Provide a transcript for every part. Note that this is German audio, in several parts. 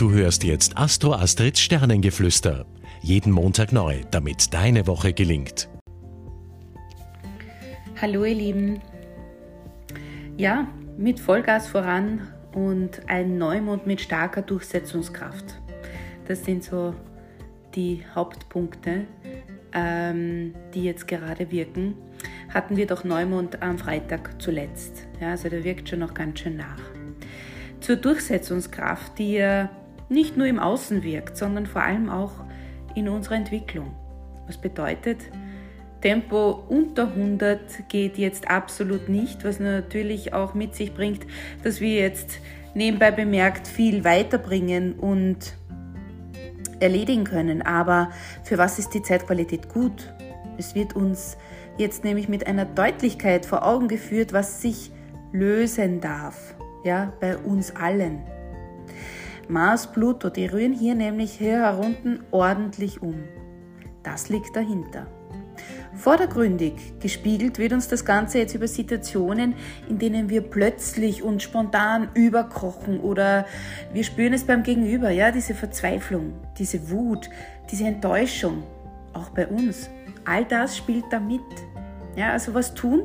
Du hörst jetzt Astro Astrids Sternengeflüster. Jeden Montag neu, damit deine Woche gelingt. Hallo ihr Lieben. Ja, mit Vollgas voran und ein Neumond mit starker Durchsetzungskraft. Das sind so die Hauptpunkte, ähm, die jetzt gerade wirken. Hatten wir doch Neumond am Freitag zuletzt. Ja, also der wirkt schon noch ganz schön nach. Zur Durchsetzungskraft, die ja nicht nur im Außen wirkt, sondern vor allem auch in unserer Entwicklung. Was bedeutet, Tempo unter 100 geht jetzt absolut nicht, was natürlich auch mit sich bringt, dass wir jetzt nebenbei bemerkt viel weiterbringen und erledigen können. Aber für was ist die Zeitqualität gut? Es wird uns jetzt nämlich mit einer Deutlichkeit vor Augen geführt, was sich lösen darf, ja, bei uns allen. Mars, Pluto, die rühren hier nämlich hier herunten ordentlich um. Das liegt dahinter. Vordergründig gespiegelt wird uns das Ganze jetzt über Situationen, in denen wir plötzlich und spontan überkochen oder wir spüren es beim Gegenüber, ja, diese Verzweiflung, diese Wut, diese Enttäuschung, auch bei uns. All das spielt da mit. Ja, also was tun?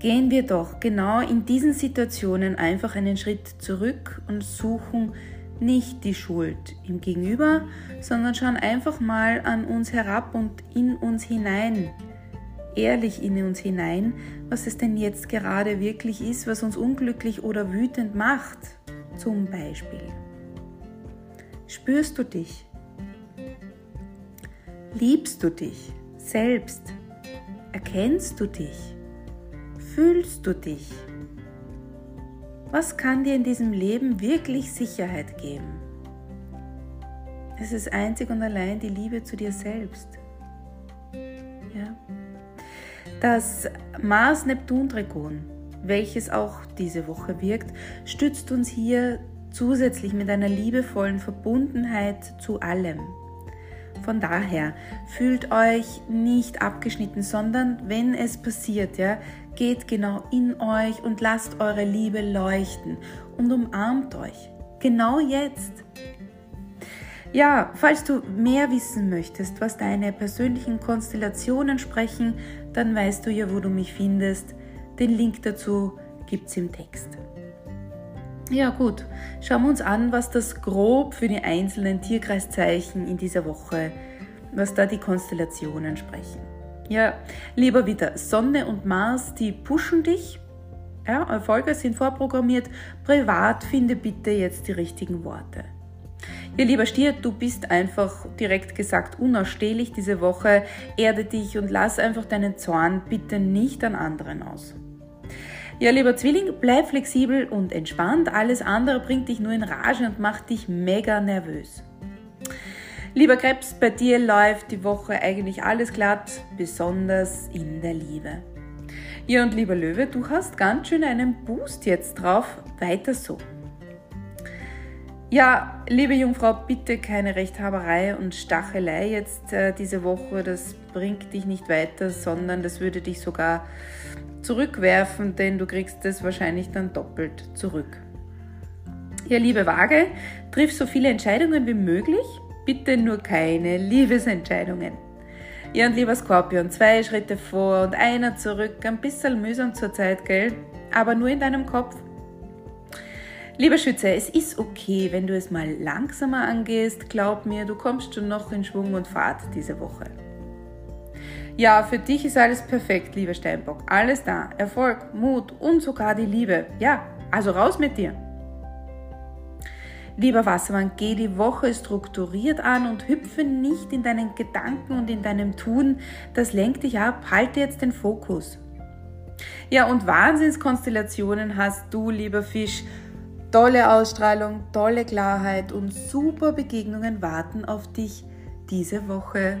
Gehen wir doch genau in diesen Situationen einfach einen Schritt zurück und suchen nicht die Schuld im Gegenüber, sondern schauen einfach mal an uns herab und in uns hinein, ehrlich in uns hinein, was es denn jetzt gerade wirklich ist, was uns unglücklich oder wütend macht. Zum Beispiel. Spürst du dich? Liebst du dich selbst? Erkennst du dich? Fühlst du dich? Was kann dir in diesem Leben wirklich Sicherheit geben? Es ist einzig und allein die Liebe zu dir selbst. Ja? Das Mars-Neptun-Trigon, welches auch diese Woche wirkt, stützt uns hier zusätzlich mit einer liebevollen Verbundenheit zu allem. Von daher fühlt euch nicht abgeschnitten, sondern wenn es passiert, ja, geht genau in euch und lasst eure Liebe leuchten und umarmt euch. Genau jetzt. Ja, falls du mehr wissen möchtest, was deine persönlichen Konstellationen sprechen, dann weißt du ja, wo du mich findest. Den Link dazu gibt's im Text. Ja gut, schauen wir uns an, was das grob für die einzelnen Tierkreiszeichen in dieser Woche, was da die Konstellationen sprechen. Ja, lieber wieder, Sonne und Mars, die pushen dich. Ja, Erfolge sind vorprogrammiert. Privat finde bitte jetzt die richtigen Worte. Ja, lieber Stier, du bist einfach direkt gesagt unausstehlich diese Woche. Erde dich und lass einfach deinen Zorn bitte nicht an anderen aus. Ja, lieber Zwilling, bleib flexibel und entspannt. Alles andere bringt dich nur in Rage und macht dich mega nervös. Lieber Krebs, bei dir läuft die Woche eigentlich alles glatt, besonders in der Liebe. Ja, und lieber Löwe, du hast ganz schön einen Boost jetzt drauf. Weiter so. Ja, liebe Jungfrau, bitte keine Rechthaberei und Stachelei jetzt äh, diese Woche. Das bringt dich nicht weiter, sondern das würde dich sogar zurückwerfen, denn du kriegst es wahrscheinlich dann doppelt zurück. Ja, liebe Waage, triff so viele Entscheidungen wie möglich, bitte nur keine Liebesentscheidungen. Ja, und lieber Skorpion, zwei Schritte vor und einer zurück, ein bisschen mühsam zur Zeit, gell? Aber nur in deinem Kopf. Lieber Schütze, es ist okay, wenn du es mal langsamer angehst. Glaub mir, du kommst schon noch in Schwung und Fahrt diese Woche. Ja, für dich ist alles perfekt, lieber Steinbock. Alles da. Erfolg, Mut und sogar die Liebe. Ja, also raus mit dir. Lieber Wassermann, geh die Woche strukturiert an und hüpfe nicht in deinen Gedanken und in deinem Tun. Das lenkt dich ab. Halte jetzt den Fokus. Ja, und Wahnsinnskonstellationen hast du, lieber Fisch. Tolle Ausstrahlung, tolle Klarheit und super Begegnungen warten auf dich diese Woche.